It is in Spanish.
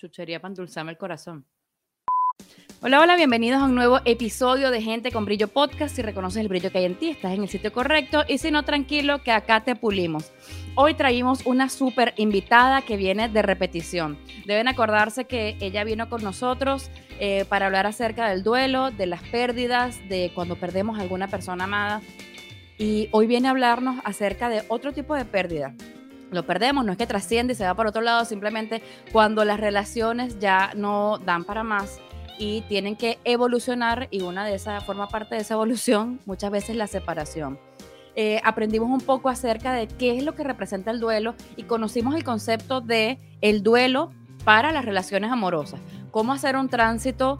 Chuchería para endulzarme el corazón. Hola, hola, bienvenidos a un nuevo episodio de Gente con Brillo Podcast. Si reconoces el brillo que hay en ti, estás en el sitio correcto. Y si no, tranquilo, que acá te pulimos. Hoy traímos una súper invitada que viene de repetición. Deben acordarse que ella vino con nosotros eh, para hablar acerca del duelo, de las pérdidas, de cuando perdemos a alguna persona amada. Y hoy viene a hablarnos acerca de otro tipo de pérdida lo perdemos, no es que trasciende y se va por otro lado, simplemente cuando las relaciones ya no dan para más y tienen que evolucionar y una de esas forma parte de esa evolución muchas veces la separación. Eh, aprendimos un poco acerca de qué es lo que representa el duelo y conocimos el concepto de el duelo para las relaciones amorosas. Cómo hacer un tránsito